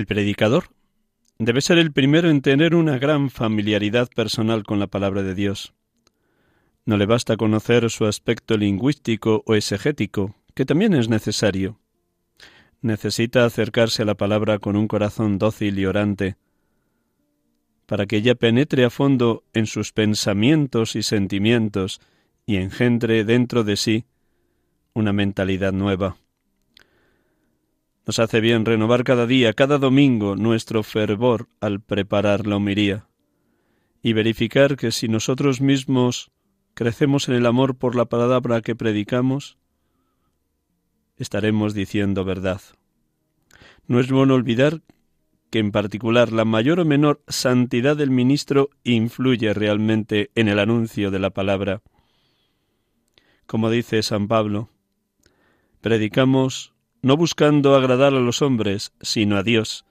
El predicador debe ser el primero en tener una gran familiaridad personal con la palabra de Dios. No le basta conocer su aspecto lingüístico o exegético, que también es necesario. Necesita acercarse a la palabra con un corazón dócil y orante, para que ella penetre a fondo en sus pensamientos y sentimientos y engendre dentro de sí una mentalidad nueva. Nos hace bien renovar cada día, cada domingo, nuestro fervor al preparar la homilía y verificar que si nosotros mismos crecemos en el amor por la palabra que predicamos, estaremos diciendo verdad. No es bueno olvidar que en particular la mayor o menor santidad del ministro influye realmente en el anuncio de la palabra. Como dice San Pablo, predicamos no buscando agradar a los hombres, sino a Dios,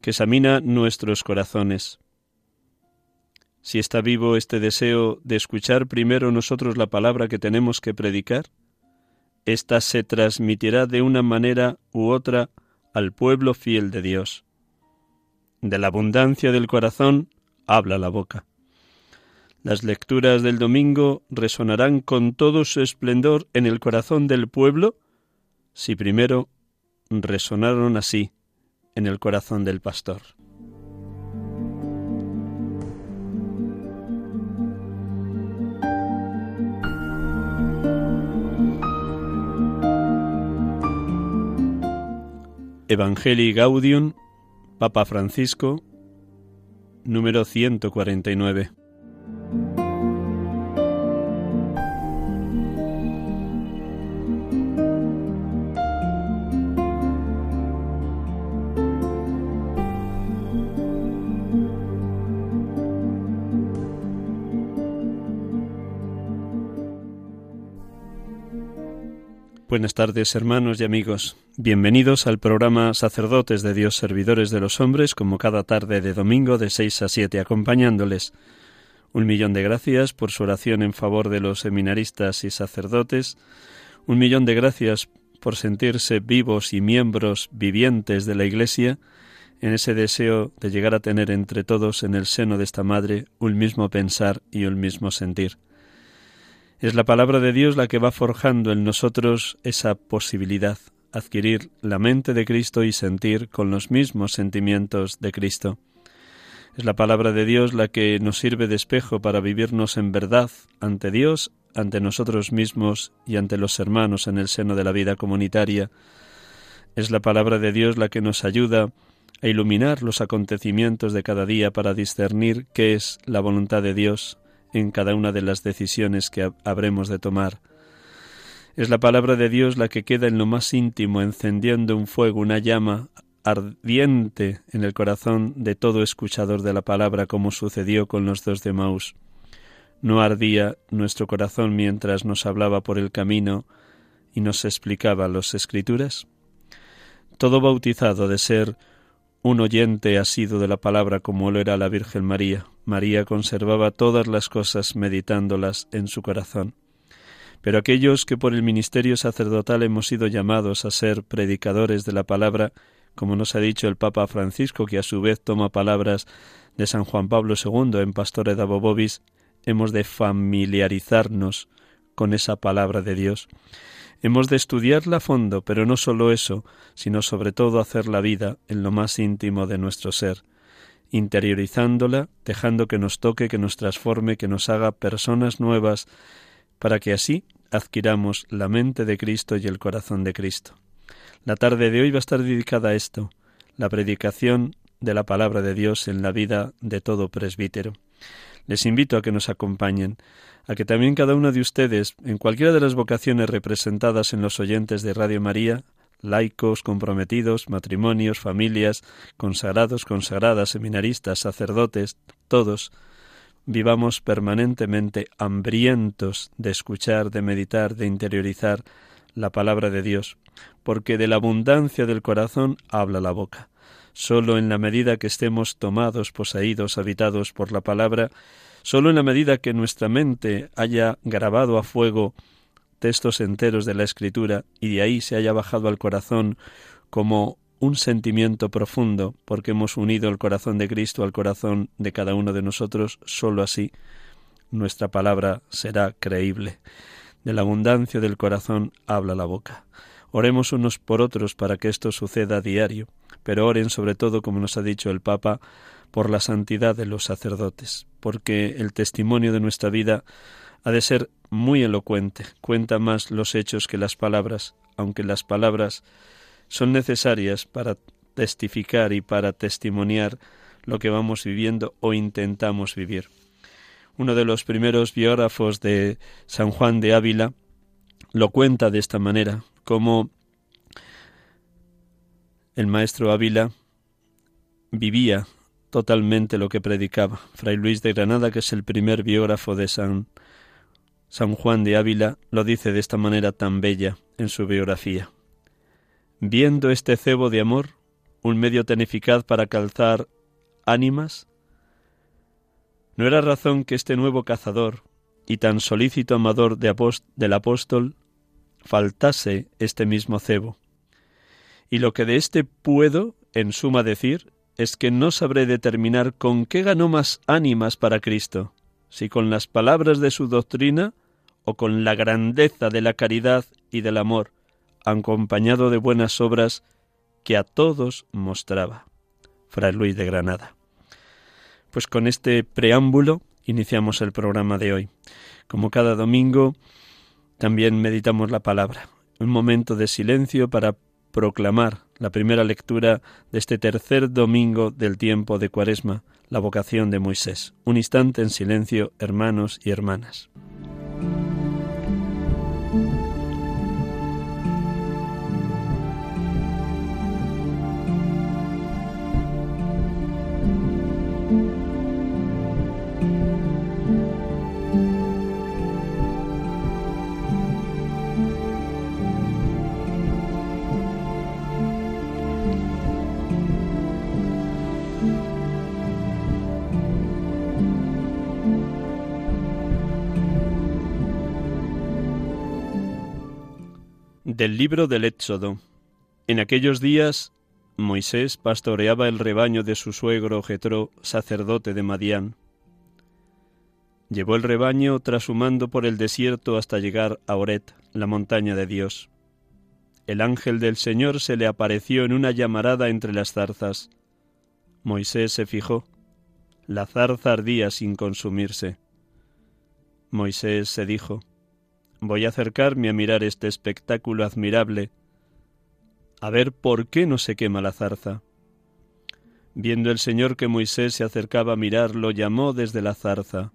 que examina nuestros corazones. Si está vivo este deseo de escuchar primero nosotros la palabra que tenemos que predicar, ésta se transmitirá de una manera u otra al pueblo fiel de Dios. De la abundancia del corazón habla la boca. Las lecturas del domingo resonarán con todo su esplendor en el corazón del pueblo si primero resonaron así en el corazón del pastor. Evangelii Gaudium, Papa Francisco, número 149. Buenas tardes, hermanos y amigos. Bienvenidos al programa Sacerdotes de Dios, Servidores de los Hombres, como cada tarde de domingo de 6 a 7, acompañándoles. Un millón de gracias por su oración en favor de los seminaristas y sacerdotes. Un millón de gracias por sentirse vivos y miembros vivientes de la Iglesia, en ese deseo de llegar a tener entre todos en el seno de esta Madre un mismo pensar y un mismo sentir. Es la palabra de Dios la que va forjando en nosotros esa posibilidad, adquirir la mente de Cristo y sentir con los mismos sentimientos de Cristo. Es la palabra de Dios la que nos sirve de espejo para vivirnos en verdad ante Dios, ante nosotros mismos y ante los hermanos en el seno de la vida comunitaria. Es la palabra de Dios la que nos ayuda a iluminar los acontecimientos de cada día para discernir qué es la voluntad de Dios en cada una de las decisiones que habremos de tomar. Es la palabra de Dios la que queda en lo más íntimo, encendiendo un fuego, una llama ardiente en el corazón de todo escuchador de la palabra, como sucedió con los dos de Maús. no ardía nuestro corazón mientras nos hablaba por el camino y nos explicaba las escrituras? Todo bautizado de ser un oyente asido de la palabra como lo era la Virgen María. María conservaba todas las cosas meditándolas en su corazón. Pero aquellos que por el ministerio sacerdotal hemos sido llamados a ser predicadores de la palabra, como nos ha dicho el Papa Francisco, que a su vez toma palabras de San Juan Pablo II en Pastore da Bobobis, hemos de familiarizarnos con esa palabra de Dios. Hemos de estudiarla a fondo, pero no solo eso, sino sobre todo hacer la vida en lo más íntimo de nuestro ser, interiorizándola, dejando que nos toque, que nos transforme, que nos haga personas nuevas, para que así adquiramos la mente de Cristo y el corazón de Cristo. La tarde de hoy va a estar dedicada a esto, la predicación de la palabra de Dios en la vida de todo presbítero. Les invito a que nos acompañen, a que también cada uno de ustedes, en cualquiera de las vocaciones representadas en los oyentes de Radio María, laicos, comprometidos, matrimonios, familias, consagrados, consagradas, seminaristas, sacerdotes, todos, vivamos permanentemente hambrientos de escuchar, de meditar, de interiorizar la palabra de Dios, porque de la abundancia del corazón habla la boca. Solo en la medida que estemos tomados, poseídos, habitados por la palabra, solo en la medida que nuestra mente haya grabado a fuego textos enteros de la Escritura y de ahí se haya bajado al corazón como un sentimiento profundo, porque hemos unido el corazón de Cristo al corazón de cada uno de nosotros, solo así nuestra palabra será creíble. De la abundancia del corazón habla la boca. Oremos unos por otros para que esto suceda a diario, pero oren sobre todo, como nos ha dicho el Papa, por la santidad de los sacerdotes, porque el testimonio de nuestra vida ha de ser muy elocuente, cuenta más los hechos que las palabras, aunque las palabras son necesarias para testificar y para testimoniar lo que vamos viviendo o intentamos vivir. Uno de los primeros biógrafos de San Juan de Ávila lo cuenta de esta manera cómo el maestro Ávila vivía totalmente lo que predicaba. Fray Luis de Granada, que es el primer biógrafo de San, San Juan de Ávila, lo dice de esta manera tan bella en su biografía. Viendo este cebo de amor, un medio tan eficaz para calzar ánimas, ¿no era razón que este nuevo cazador y tan solícito amador de del apóstol faltase este mismo cebo. Y lo que de éste puedo, en suma decir, es que no sabré determinar con qué ganó más ánimas para Cristo, si con las palabras de su doctrina o con la grandeza de la caridad y del amor, acompañado de buenas obras que a todos mostraba. Fray Luis de Granada. Pues con este preámbulo iniciamos el programa de hoy. Como cada domingo, también meditamos la palabra. Un momento de silencio para proclamar la primera lectura de este tercer domingo del tiempo de Cuaresma, la vocación de Moisés. Un instante en silencio, hermanos y hermanas. Del libro del Éxodo. En aquellos días Moisés pastoreaba el rebaño de su suegro Jetro, sacerdote de Madián. Llevó el rebaño trashumando por el desierto hasta llegar a Oret, la montaña de Dios. El ángel del Señor se le apareció en una llamarada entre las zarzas. Moisés se fijó. La zarza ardía sin consumirse. Moisés se dijo, Voy a acercarme a mirar este espectáculo admirable, a ver por qué no se quema la zarza. Viendo el Señor que Moisés se acercaba a mirar, lo llamó desde la zarza.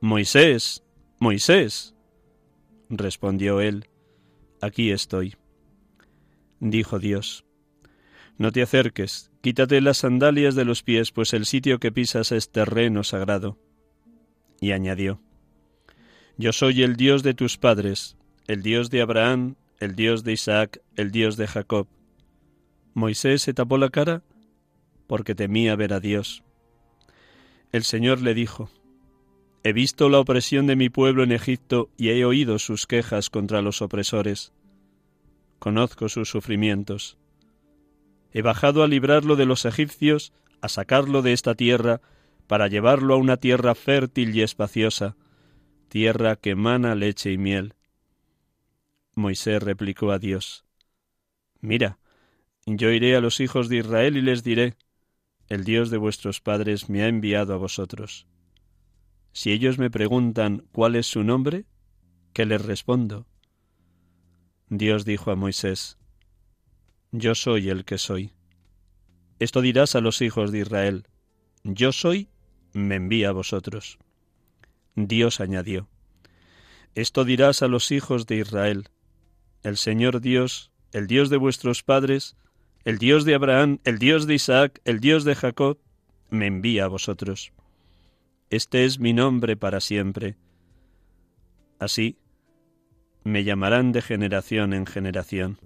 Moisés, Moisés. Respondió él, Aquí estoy. Dijo Dios, No te acerques, quítate las sandalias de los pies, pues el sitio que pisas es terreno sagrado. y añadió, Yo soy el Dios de tus padres, el Dios de Abraham, el Dios de Isaac, el Dios de Jacob. Moisés se tapó la cara porque temía ver a Dios. El Señor le dijo, He visto la opresión de mi pueblo en Egipto y he oído sus quejas contra los opresores. Conozco sus sufrimientos. He bajado a librarlo de los egipcios, a sacarlo de esta tierra, para llevarlo a una tierra fértil y espaciosa, tierra que emana leche y miel. Moisés replicó a Dios, Mira, yo iré a los hijos de Israel y les diré, El Dios de vuestros padres me ha enviado a vosotros. Si ellos me preguntan cuál es su nombre, ¿qué les respondo? Dios dijo a Moisés, Yo soy el que soy. Esto dirás a los hijos de Israel, Yo soy, me envía a vosotros. Dios añadió, Esto dirás a los hijos de Israel, el Señor Dios, el Dios de vuestros padres, el Dios de Abraham, el Dios de Isaac, el Dios de Jacob, me envía a vosotros. Este es mi nombre para siempre. Así me llamarán de generación en generación.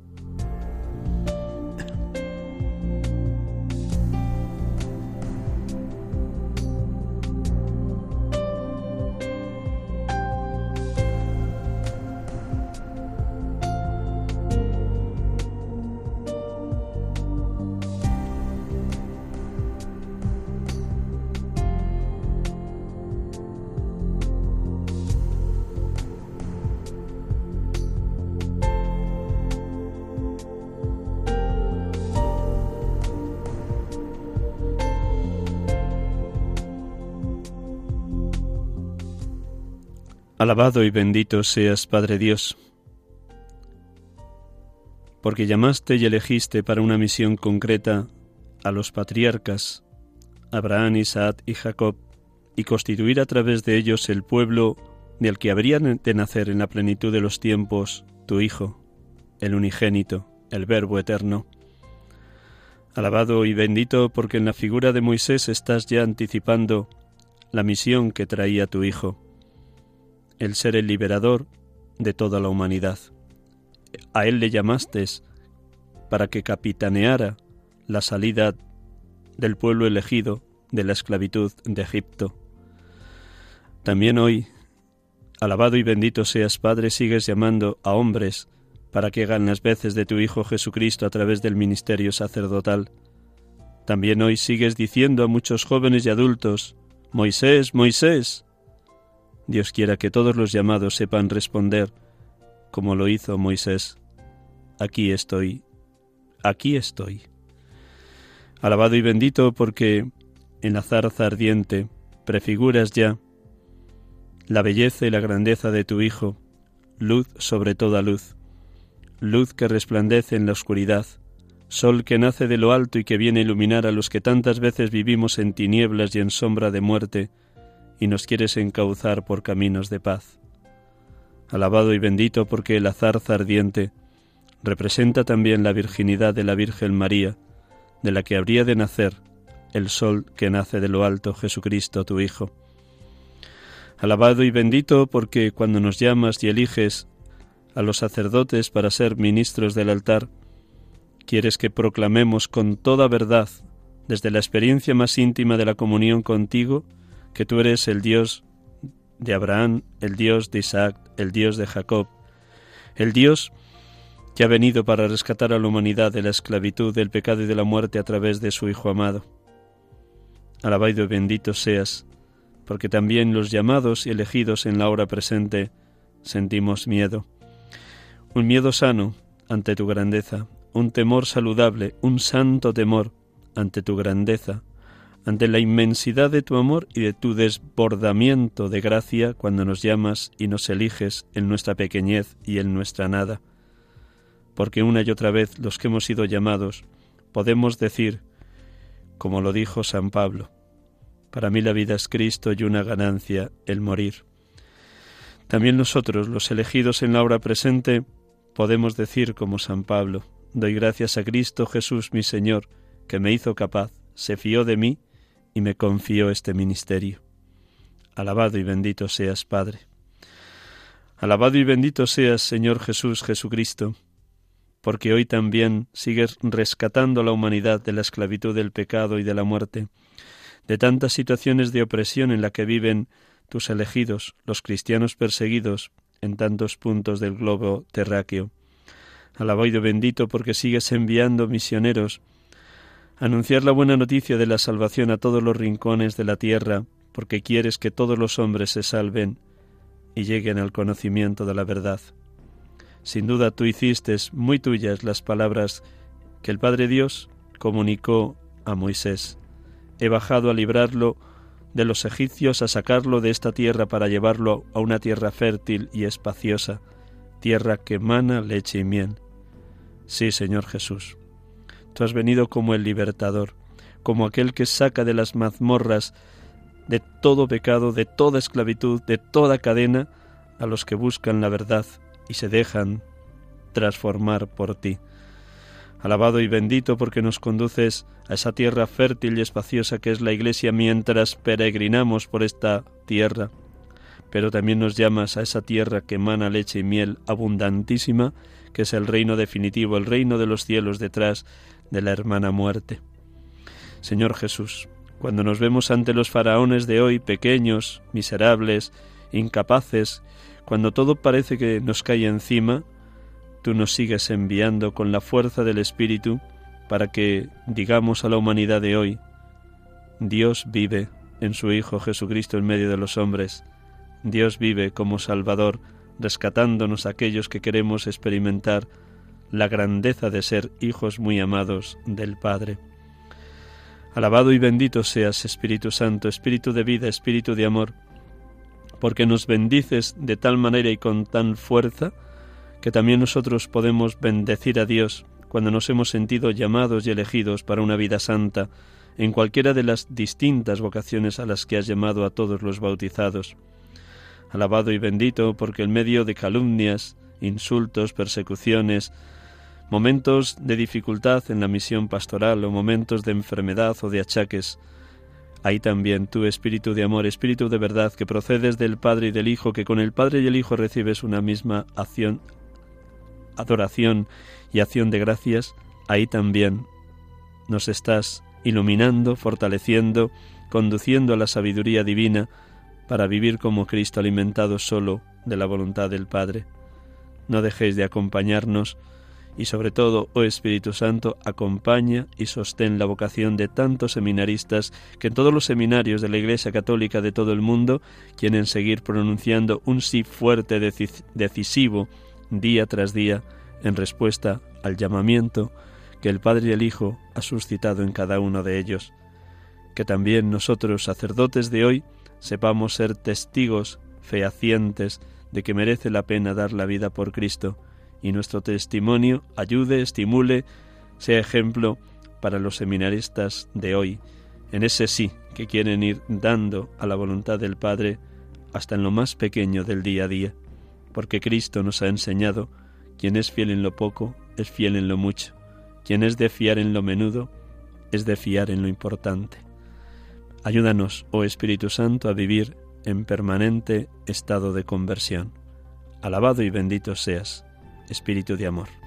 Alabado y bendito seas, Padre Dios, porque llamaste y elegiste para una misión concreta a los patriarcas, Abraham, Isaac y Jacob, y constituir a través de ellos el pueblo del que habrían de nacer en la plenitud de los tiempos tu Hijo, el unigénito, el Verbo eterno. Alabado y bendito porque en la figura de Moisés estás ya anticipando la misión que traía tu Hijo el ser el liberador de toda la humanidad. A él le llamaste para que capitaneara la salida del pueblo elegido de la esclavitud de Egipto. También hoy, alabado y bendito seas Padre, sigues llamando a hombres para que hagan las veces de tu Hijo Jesucristo a través del ministerio sacerdotal. También hoy sigues diciendo a muchos jóvenes y adultos, Moisés, Moisés, Dios quiera que todos los llamados sepan responder como lo hizo Moisés. Aquí estoy, aquí estoy. Alabado y bendito porque en la zarza ardiente prefiguras ya la belleza y la grandeza de tu Hijo, luz sobre toda luz, luz que resplandece en la oscuridad, sol que nace de lo alto y que viene a iluminar a los que tantas veces vivimos en tinieblas y en sombra de muerte, y nos quieres encauzar por caminos de paz. Alabado y bendito porque la zarza ardiente representa también la virginidad de la Virgen María, de la que habría de nacer el sol que nace de lo alto, Jesucristo tu Hijo. Alabado y bendito porque cuando nos llamas y eliges a los sacerdotes para ser ministros del altar, quieres que proclamemos con toda verdad, desde la experiencia más íntima de la comunión contigo, que tú eres el Dios de Abraham, el Dios de Isaac, el Dios de Jacob, el Dios que ha venido para rescatar a la humanidad de la esclavitud, del pecado y de la muerte a través de su Hijo amado. Alabado y bendito seas, porque también los llamados y elegidos en la hora presente sentimos miedo. Un miedo sano ante tu grandeza, un temor saludable, un santo temor ante tu grandeza, ante la inmensidad de tu amor y de tu desbordamiento de gracia cuando nos llamas y nos eliges en nuestra pequeñez y en nuestra nada. Porque una y otra vez los que hemos sido llamados podemos decir, como lo dijo San Pablo, para mí la vida es Cristo y una ganancia el morir. También nosotros, los elegidos en la hora presente, podemos decir como San Pablo, doy gracias a Cristo Jesús mi Señor, que me hizo capaz, se fió de mí y me confió este ministerio. Alabado y bendito seas, Padre. Alabado y bendito seas, Señor Jesús Jesucristo, porque hoy también sigues rescatando a la humanidad de la esclavitud del pecado y de la muerte, de tantas situaciones de opresión en la que viven tus elegidos, los cristianos perseguidos en tantos puntos del globo terráqueo. Alabado y bendito porque sigues enviando misioneros anunciar la buena noticia de la salvación a todos los rincones de la tierra, porque quieres que todos los hombres se salven y lleguen al conocimiento de la verdad. Sin duda tú hiciste muy tuyas las palabras que el Padre Dios comunicó a Moisés. He bajado a librarlo de los egipcios, a sacarlo de esta tierra para llevarlo a una tierra fértil y espaciosa, tierra que emana leche y miel. Sí, Señor Jesús, tú has venido como el libertador, como aquel que saca de las mazmorras de todo pecado, de toda esclavitud, de toda cadena, a los que buscan la verdad y se dejan transformar por ti. Alabado y bendito porque nos conduces a esa tierra fértil y espaciosa que es la Iglesia mientras peregrinamos por esta tierra, pero también nos llamas a esa tierra que emana leche y miel abundantísima, que es el reino definitivo, el reino de los cielos detrás de la hermana muerte. Señor Jesús, cuando nos vemos ante los faraones de hoy pequeños, miserables, incapaces, cuando todo parece que nos cae encima, tú nos sigues enviando con la fuerza del Espíritu para que digamos a la humanidad de hoy, Dios vive en su Hijo Jesucristo en medio de los hombres, Dios vive como Salvador, rescatándonos aquellos que queremos experimentar la grandeza de ser hijos muy amados del Padre. Alabado y bendito seas, Espíritu Santo, Espíritu de vida, Espíritu de amor, porque nos bendices de tal manera y con tan fuerza que también nosotros podemos bendecir a Dios cuando nos hemos sentido llamados y elegidos para una vida santa en cualquiera de las distintas vocaciones a las que has llamado a todos los bautizados. Alabado y bendito porque en medio de calumnias, insultos, persecuciones, momentos de dificultad en la misión pastoral o momentos de enfermedad o de achaques. Hay también tu espíritu de amor, espíritu de verdad que procedes del Padre y del Hijo, que con el Padre y el Hijo recibes una misma acción, adoración y acción de gracias. Ahí también nos estás iluminando, fortaleciendo, conduciendo a la sabiduría divina para vivir como Cristo alimentado solo de la voluntad del Padre. No dejéis de acompañarnos y sobre todo, oh Espíritu Santo, acompaña y sostén la vocación de tantos seminaristas que en todos los seminarios de la Iglesia Católica de todo el mundo quieren seguir pronunciando un sí fuerte, decisivo, día tras día, en respuesta al llamamiento que el Padre y el Hijo ha suscitado en cada uno de ellos. Que también nosotros, sacerdotes de hoy, sepamos ser testigos fehacientes de que merece la pena dar la vida por Cristo, y nuestro testimonio ayude, estimule, sea ejemplo para los seminaristas de hoy, en ese sí que quieren ir dando a la voluntad del Padre hasta en lo más pequeño del día a día, porque Cristo nos ha enseñado, quien es fiel en lo poco, es fiel en lo mucho, quien es de fiar en lo menudo, es de fiar en lo importante. Ayúdanos, oh Espíritu Santo, a vivir en permanente estado de conversión. Alabado y bendito seas espíritu de amor.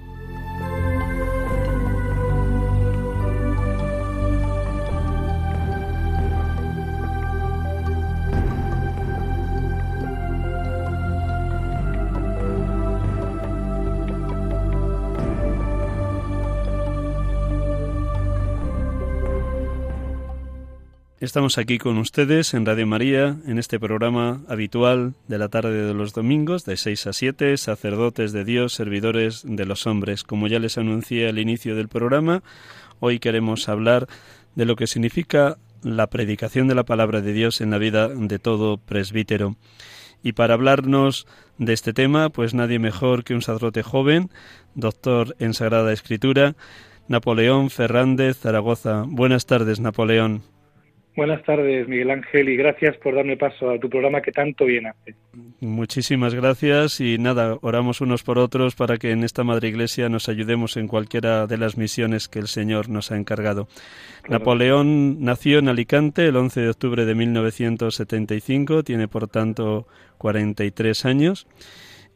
Estamos aquí con ustedes en Radio María, en este programa habitual de la tarde de los domingos, de 6 a 7, sacerdotes de Dios, servidores de los hombres. Como ya les anuncié al inicio del programa, hoy queremos hablar de lo que significa la predicación de la palabra de Dios en la vida de todo presbítero. Y para hablarnos de este tema, pues nadie mejor que un sacerdote joven, doctor en Sagrada Escritura, Napoleón Fernández Zaragoza. Buenas tardes, Napoleón. Buenas tardes, Miguel Ángel, y gracias por darme paso a tu programa que tanto bien hace. Muchísimas gracias y nada, oramos unos por otros para que en esta Madre Iglesia nos ayudemos en cualquiera de las misiones que el Señor nos ha encargado. Napoleón nació en Alicante el 11 de octubre de 1975, tiene por tanto 43 años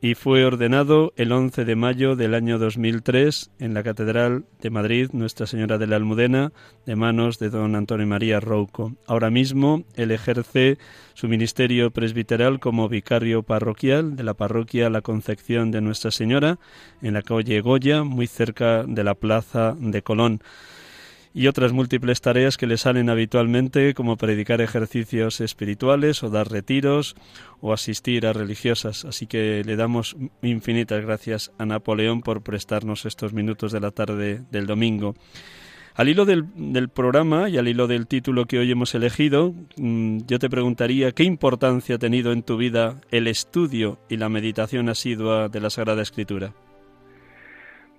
y fue ordenado el 11 de mayo del año 2003 en la Catedral de Madrid Nuestra Señora de la Almudena de manos de don Antonio María Rouco. Ahora mismo él ejerce su ministerio presbiteral como vicario parroquial de la parroquia La Concepción de Nuestra Señora en la calle Goya, muy cerca de la plaza de Colón y otras múltiples tareas que le salen habitualmente como predicar ejercicios espirituales o dar retiros o asistir a religiosas. Así que le damos infinitas gracias a Napoleón por prestarnos estos minutos de la tarde del domingo. Al hilo del, del, programa y al hilo del título que hoy hemos elegido, mm, yo te preguntaría qué importancia ha tenido en tu vida el estudio y la meditación asidua de la Sagrada Escritura.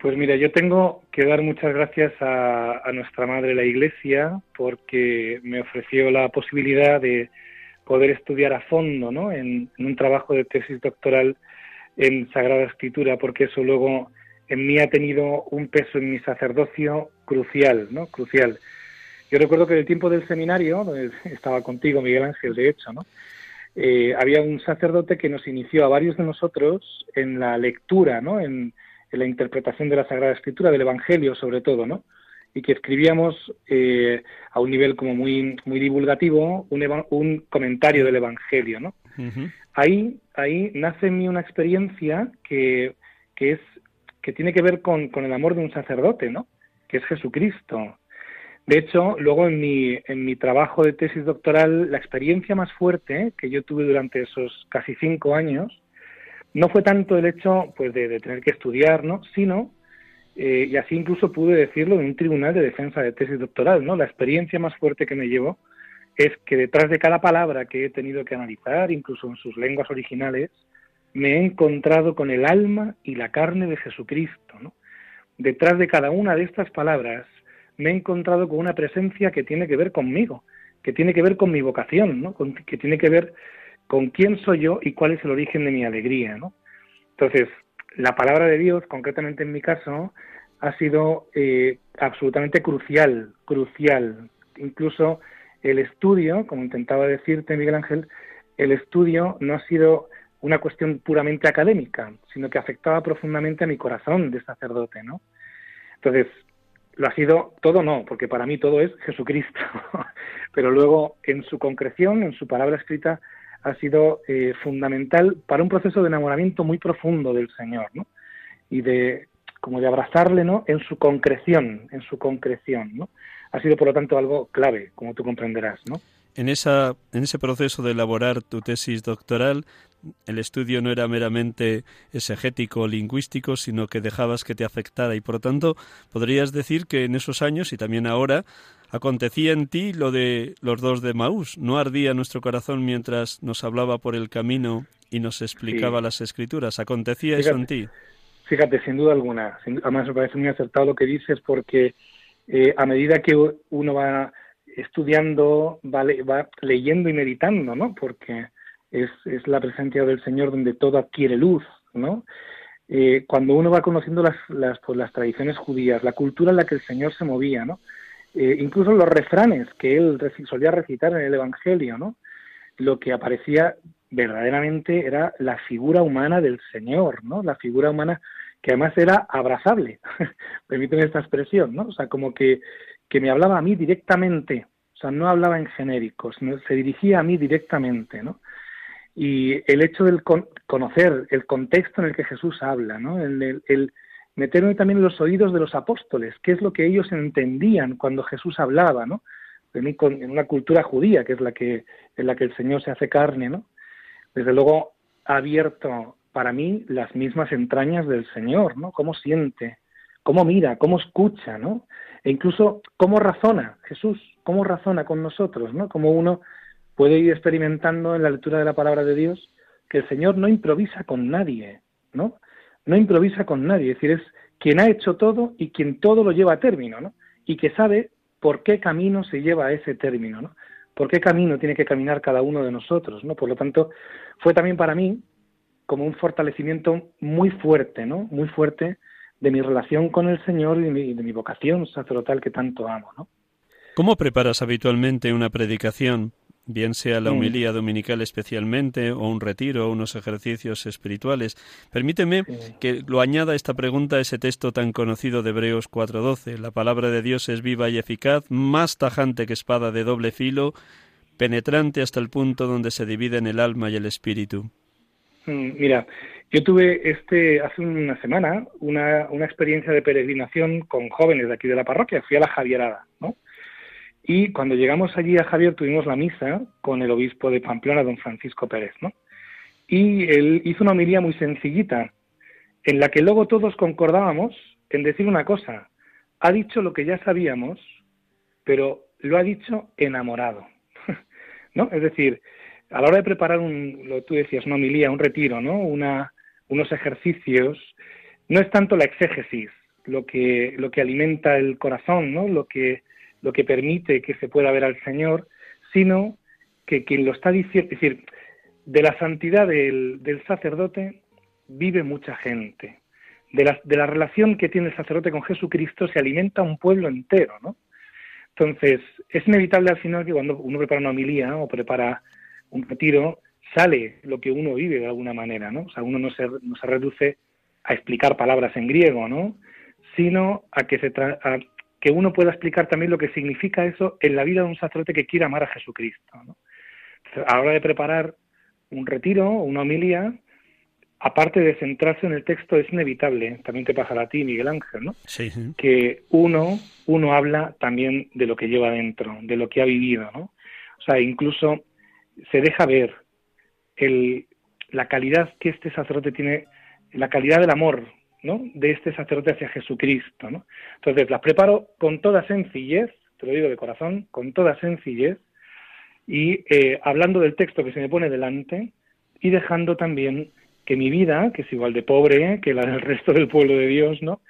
Pues mira, yo tengo que dar muchas gracias a, nuestra Madre la Iglesia porque me ofreció la posibilidad de poder estudiar a fondo ¿no? en, un trabajo de tesis doctoral en Sagrada Escritura, porque eso luego en mí ha tenido un peso en mi sacerdocio crucial, ¿no? Crucial. Yo recuerdo que en el tiempo del seminario, donde estaba contigo Miguel Ángel, de hecho, ¿no? Eh, había un sacerdote que nos inició a varios de nosotros en la lectura, ¿no? En, en la interpretación de la Sagrada Escritura, del Evangelio sobre todo, ¿no? Y que escribíamos eh, a un nivel como muy, muy divulgativo un, un comentario del Evangelio, ¿no? Ahí, ahí nace en mí una experiencia que, que, es, que tiene que ver con, con el amor de un sacerdote, ¿no? Que es Jesucristo. De hecho, luego en mi, en mi trabajo de tesis doctoral, la experiencia más fuerte que yo tuve durante esos casi cinco años no fue tanto el hecho pues de, tener que estudiar, ¿no? sino, eh, y así incluso pude decirlo en un tribunal de defensa de tesis doctoral, ¿no? la experiencia más fuerte que me llevo es que detrás de cada palabra que he tenido que analizar, incluso en sus lenguas originales, me he encontrado con el alma y la carne de Jesucristo. ¿no? Detrás de cada una de estas palabras me he encontrado con una presencia que tiene que ver conmigo, que tiene que ver con mi vocación, ¿no? que tiene que ver con quién soy yo y cuál es el origen de mi alegría, ¿no? Entonces, la palabra de Dios, concretamente en mi caso, ha sido eh, absolutamente crucial, crucial. Incluso el estudio, como intentaba decirte Miguel Ángel, el estudio no ha sido una cuestión puramente académica, sino que afectaba profundamente a mi corazón de sacerdote, ¿no? Entonces, lo ha sido todo no, porque para mí todo es Jesucristo, pero luego en su concreción, en su palabra escrita, ha sido eh, fundamental para un proceso de enamoramiento muy profundo del Señor, ¿no? Y de como de abrazarle, ¿no? En su concreción, en su concreción, ¿no? Ha sido por lo tanto algo clave, como tú comprenderás, ¿no? En esa en ese proceso de elaborar tu tesis doctoral, el estudio no era meramente exegético o lingüístico, sino que dejabas que te afectara y por lo tanto podrías decir que en esos años y también ahora acontecía en ti lo de los dos de Maús. No ardía nuestro corazón mientras nos hablaba por el camino y nos explicaba las escrituras. ¿Acontecía eso en ti? Fíjate, sin duda alguna. además me parece muy acertado lo que dices porque eh, a medida que uno va estudiando, va, va leyendo y meditando, ¿no? Porque es, es, la presencia del Señor donde todo adquiere luz, ¿no? Eh, cuando uno va conociendo las, las, pues, las tradiciones judías, la cultura en la que el Señor se movía, ¿no? Eh, incluso los refranes que él solía recitar en el Evangelio, ¿no? Lo que aparecía verdaderamente era la figura humana del Señor, ¿no? La figura humana que además era abrazable, permíteme esta expresión, ¿no? O sea, como que, que me hablaba a mí directamente, o sea, no hablaba en genéricos, se dirigía a mí directamente, ¿no? Y el hecho de conocer el contexto en el que Jesús habla, ¿no? el, el meterme también en los oídos de los apóstoles, qué es lo que ellos entendían cuando Jesús hablaba, ¿no? En una cultura judía, que es la que, en la que el Señor se hace carne, ¿no? Desde luego ha abierto para mí las mismas entrañas del Señor, ¿no? Cómo siente, cómo mira, cómo escucha, ¿no? E incluso cómo razona Jesús, cómo razona con nosotros, ¿no? Cómo uno puede ir experimentando en la lectura de la palabra de Dios que el Señor no improvisa con nadie, ¿no? no improvisa con nadie, es decir, es quien ha hecho todo y quien todo lo lleva a término, ¿no? Y que sabe por qué camino se lleva a ese término, ¿no? Por qué camino tiene que caminar cada uno de nosotros, ¿no? Por lo tanto, fue también para mí como un fortalecimiento muy fuerte, ¿no? Muy fuerte de mi relación con el Señor y de mi, vocación sacerdotal que tanto amo, ¿no? ¿Cómo preparas habitualmente una predicación? Bien sea la homilía dominical especialmente o un retiro o unos ejercicios espirituales. Permíteme que lo añada esta pregunta a ese texto tan conocido de Hebreos 4:12. La palabra de Dios es viva y eficaz, más tajante que espada de doble filo, penetrante hasta el punto donde se dividen el alma y el espíritu. Mm, mira, yo tuve este hace una semana una, una experiencia de peregrinación con jóvenes de aquí de la parroquia. Fui a la Javierada, ¿no? Y cuando llegamos allí a Javier tuvimos la misa con el obispo de Pamplona, don Francisco Pérez, ¿no? Y él hizo una homilía muy sencillita, en la que luego todos concordábamos en decir una cosa. Ha dicho lo que ya sabíamos, pero lo ha dicho enamorado, ¿no? Es decir, a la hora de preparar un, lo tú decías, una homilía, un retiro, ¿no? Una, unos ejercicios, no es tanto la exégesis lo que, lo que alimenta el corazón, ¿no? Lo que lo que permite que se pueda ver al Señor, sino que quien lo está diciendo, es decir, de la santidad del, sacerdote vive mucha gente. De la, de la relación que tiene el sacerdote con Jesucristo se alimenta un pueblo entero, ¿no? Entonces, es inevitable al final que cuando uno prepara una homilía o prepara un retiro, sale lo que uno vive de alguna manera, ¿no? O sea, uno no se, no se reduce a explicar palabras en griego, ¿no? Sino a que se tra que uno pueda explicar también lo que significa eso en la vida de un sacerdote que quiere amar a Jesucristo. ¿no? a la hora de preparar un retiro o una homilía, aparte de centrarse en el texto, es inevitable, también te pasará a ti, Miguel Ángel, ¿no? Sí, Que uno, uno habla también de lo que lleva dentro, de lo que ha vivido, ¿no? O sea, incluso se deja ver el, la calidad que este sacerdote tiene, la calidad del amor de este sacerdote hacia Jesucristo. ¿no? Entonces las preparo con toda sencillez, te lo digo de corazón, con toda sencillez, y eh, hablando del texto que se me pone delante y dejando también que mi vida, que es igual de pobre que la del resto del pueblo de Dios, ¿no?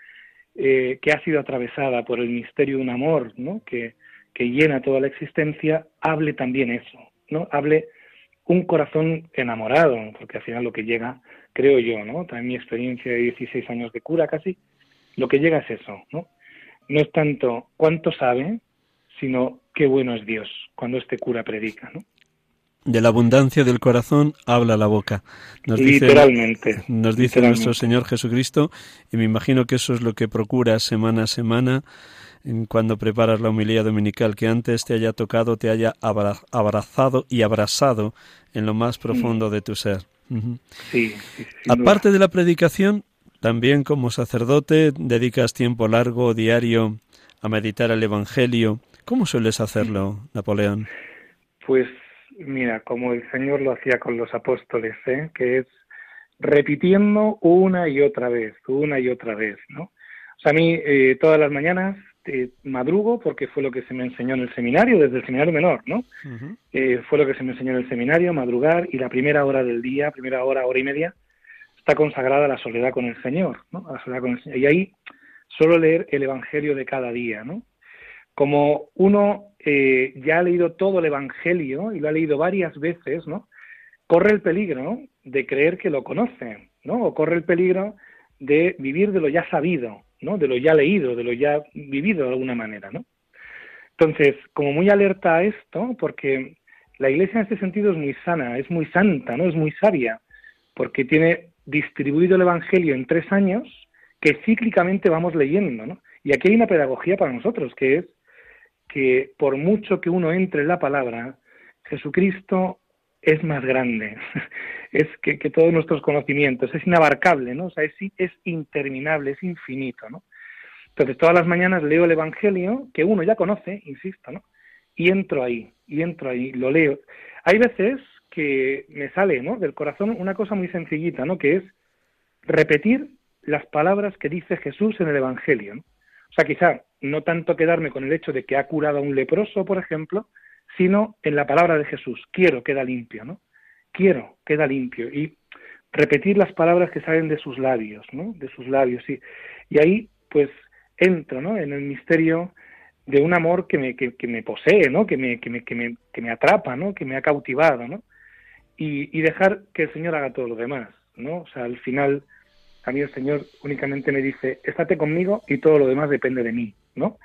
Eh, que ha sido atravesada por el misterio de un amor, ¿no? Que, que llena toda la existencia, hable también eso, ¿no? Hable un corazón enamorado, porque al final lo que llega creo yo, ¿no? También mi experiencia de 16 años de cura casi, lo que llega es eso, ¿no? No es tanto cuánto sabe, sino qué bueno es Dios cuando este cura predica, ¿no? De la abundancia del corazón habla la boca. Nos literalmente. Dice, nos dice nuestro Señor Jesucristo, y me imagino que eso es lo que procura semana a semana cuando preparas la humilidad dominical, que antes te haya tocado, te haya abrazado y abrazado en lo más profundo de tu ser. Sí, Aparte de la predicación, también como sacerdote dedicas tiempo largo diario a meditar el Evangelio. ¿Cómo sueles hacerlo, Napoleón? Pues mira, como el Señor lo hacía con los apóstoles, ¿eh? que es repitiendo una y otra vez, una y otra vez, ¿no? O sea, a mí eh, todas las mañanas eh, madrugo porque fue lo que se me enseñó en el seminario, desde el seminario menor, ¿no? Eh, fue lo que se me enseñó en el seminario, madrugar, y la primera hora del día, primera hora, hora y media, está consagrada a la soledad con el Señor, ¿no? A la soledad con el Señor. Y ahí suelo leer el Evangelio de cada día, ¿no? Como uno eh, ya ha leído todo el Evangelio y lo ha leído varias veces, ¿no? Corre el peligro de creer que lo conoce, ¿no? O corre el peligro de vivir de lo ya sabido, De lo ya leído, de lo ya vivido de alguna manera, ¿no? Entonces, como muy alerta a esto, porque la Iglesia en este sentido es muy sana, es muy santa, ¿no? Es muy sabia, porque tiene distribuido el Evangelio en tres años que cíclicamente vamos leyendo, ¿no? Y aquí hay una pedagogía para nosotros, que es que por mucho que uno entre en la palabra, Jesucristo es más grande, es que, todos nuestros conocimientos, es inabarcable, ¿no? O sea, es, es interminable, es infinito, ¿no? Entonces, todas las mañanas leo el Evangelio, que uno ya conoce, insisto, ¿no? Y entro ahí, y entro ahí, lo leo. Hay veces que me sale, ¿no? Del corazón una cosa muy sencillita, ¿no? Que es repetir las palabras que dice Jesús en el Evangelio, ¿no? O sea, quizá no tanto quedarme con el hecho de que ha curado a un leproso, por ejemplo, sino en la palabra de Jesús. Quiero, queda limpio, ¿no? Quiero, queda limpio. Y repetir las palabras que salen de sus labios, ¿no? De sus labios, sí. Y ahí, pues, entro, ¿no? En el misterio de un amor que me, que, me posee, ¿no? Que me, que me, que, me, atrapa, ¿no? Que me ha cautivado, ¿no? Y, y, dejar que el Señor haga todo lo demás, ¿no? O sea, al final a mí el Señor únicamente me dice, estate conmigo y todo lo demás depende de mí, ¿no?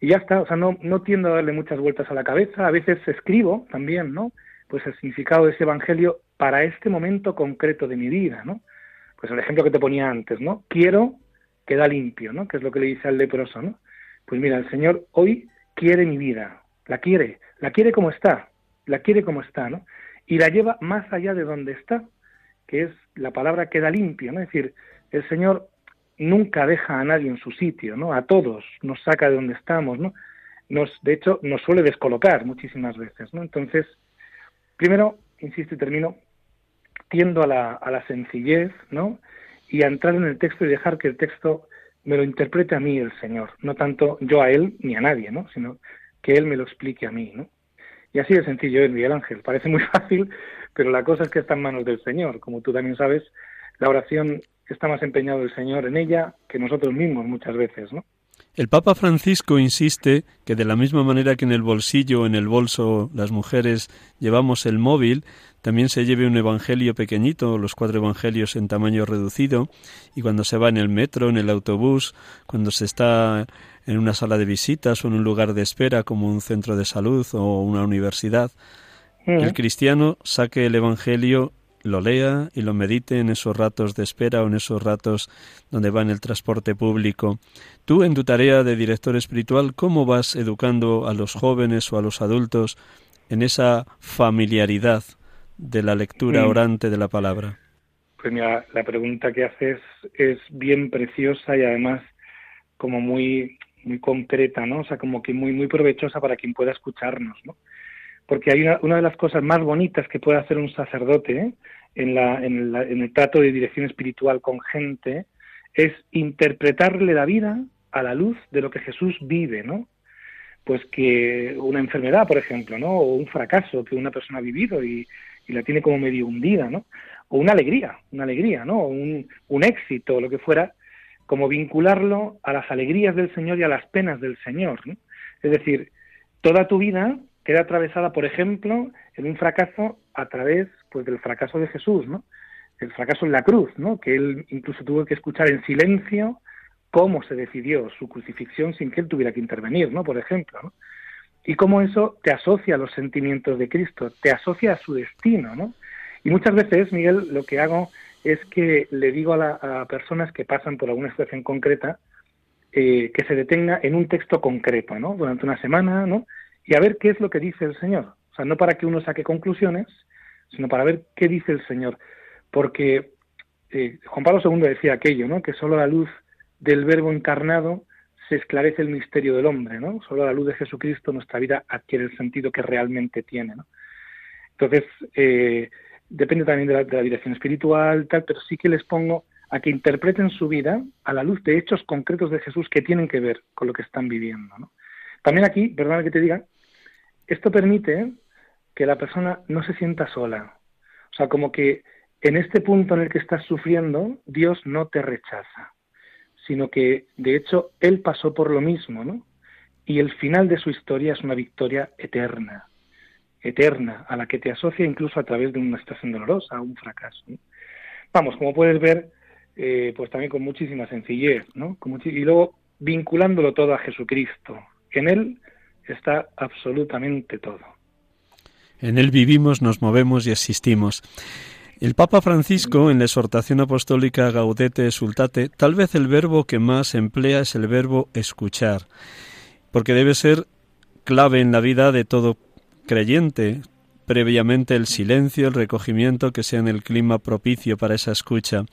Y ya está, o sea, no, no tiendo a darle muchas vueltas a la cabeza, a veces escribo también, ¿no? Pues el significado de ese evangelio para este momento concreto de mi vida, ¿no? Pues el ejemplo que te ponía antes, ¿no? Quiero queda limpio, ¿no? Que es lo que le dice al leproso, ¿no? Pues mira, el Señor hoy quiere mi vida, la quiere, la quiere como está, la quiere como está, ¿no? Y la lleva más allá de donde está, que es la palabra queda limpio, ¿no? Es decir, el Señor nunca deja a nadie en su sitio, ¿no? A todos nos saca de donde estamos, ¿no? Nos, de hecho, nos suele descolocar muchísimas veces, ¿no? Entonces, primero, insisto y termino, tiendo a la, a la sencillez, ¿no? Y a entrar en el texto y dejar que el texto me lo interprete a mí el Señor, no tanto yo a Él ni a nadie, ¿no? Sino que Él me lo explique a mí, ¿no? Y así de sencillo es Miguel Ángel. Parece muy fácil, pero la cosa es que está en manos del Señor. Como tú también sabes, la oración está más empeñado el Señor en ella que nosotros mismos muchas veces, ¿no? El Papa Francisco insiste que de la misma manera que en el bolsillo o en el bolso las mujeres llevamos el móvil, también se lleve un evangelio pequeñito, los cuatro evangelios en tamaño reducido, y cuando se va en el metro, en el autobús, cuando se está en una sala de visitas o en un lugar de espera como un centro de salud o una universidad, el cristiano saque el evangelio lo lea y lo medite en esos ratos de espera o en esos ratos donde va en el transporte público. Tú, en tu tarea de director espiritual, ¿cómo vas educando a los jóvenes o a los adultos en esa familiaridad de la lectura orante de la palabra? Pues mira, la pregunta que haces es bien preciosa y además como muy muy concreta, ¿no? O sea, como que muy muy provechosa para quien pueda escucharnos, ¿no? Porque hay una, de las cosas más bonitas que puede hacer un sacerdote ¿eh? en, la, en, el trato de dirección espiritual con gente es interpretarle la vida a la luz de lo que Jesús vive, ¿no? Pues que una enfermedad, por ejemplo, ¿no? O un fracaso que una persona ha vivido y, la tiene como medio hundida, ¿no? O una alegría, una alegría, ¿no? un, un éxito, lo que fuera, como vincularlo a las alegrías del Señor y a las penas del Señor, ¿no? Es decir, toda tu vida queda atravesada, por ejemplo, en un fracaso a través pues del fracaso de Jesús, ¿no? El fracaso en la cruz, ¿no? Que él incluso tuvo que escuchar en silencio cómo se decidió su crucifixión sin que él tuviera que intervenir, ¿no? Por ejemplo, ¿no? Y cómo eso te asocia a los sentimientos de Cristo, te asocia a su destino, ¿no? Y muchas veces, Miguel, lo que hago es que le digo a, personas que pasan por alguna situación concreta eh, que se detenga en un texto concreto, ¿no? Durante una semana, ¿no? Y a ver qué es lo que dice el Señor. O sea, no para que uno saque conclusiones, sino para ver qué dice el Señor. Porque eh, Juan Pablo II decía aquello, ¿no? Que solo a la luz del Verbo encarnado se esclarece el misterio del hombre, ¿no? Solo a la luz de Jesucristo nuestra vida adquiere el sentido que realmente tiene, ¿no? Entonces, eh, depende también de la, de la, dirección espiritual, tal, pero sí que les pongo a que interpreten su vida a la luz de hechos concretos de Jesús que tienen que ver con lo que están viviendo, ¿no? También aquí, perdona que te diga, esto permite que la persona no se sienta sola. O sea, como que en este punto en el que estás sufriendo, Dios no te rechaza, sino que de hecho Él pasó por lo mismo, ¿no? Y el final de su historia es una victoria eterna, eterna, a la que te asocia incluso a través de una estación dolorosa, un fracaso. Vamos, como puedes ver, eh, pues también con muchísima sencillez, ¿no? y luego vinculándolo todo a Jesucristo. En Él está absolutamente todo. En Él vivimos, nos movemos y existimos. El Papa Francisco, en la exhortación apostólica Gaudete Sultate, tal vez el verbo que más emplea es el verbo escuchar, porque debe ser clave en la vida de todo creyente, previamente el silencio, el recogimiento, que sea en el clima propicio para esa escucha.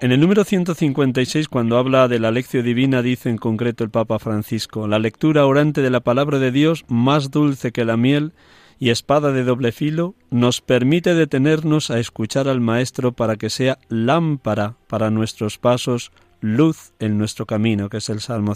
En el número 156, cuando habla de la lección divina, dice en concreto el Papa Francisco, la lectura orante de la palabra de Dios, más dulce que la miel y espada de doble filo, nos permite detenernos a escuchar al Maestro para que sea lámpara para nuestros pasos, luz en nuestro camino, que es el Salmo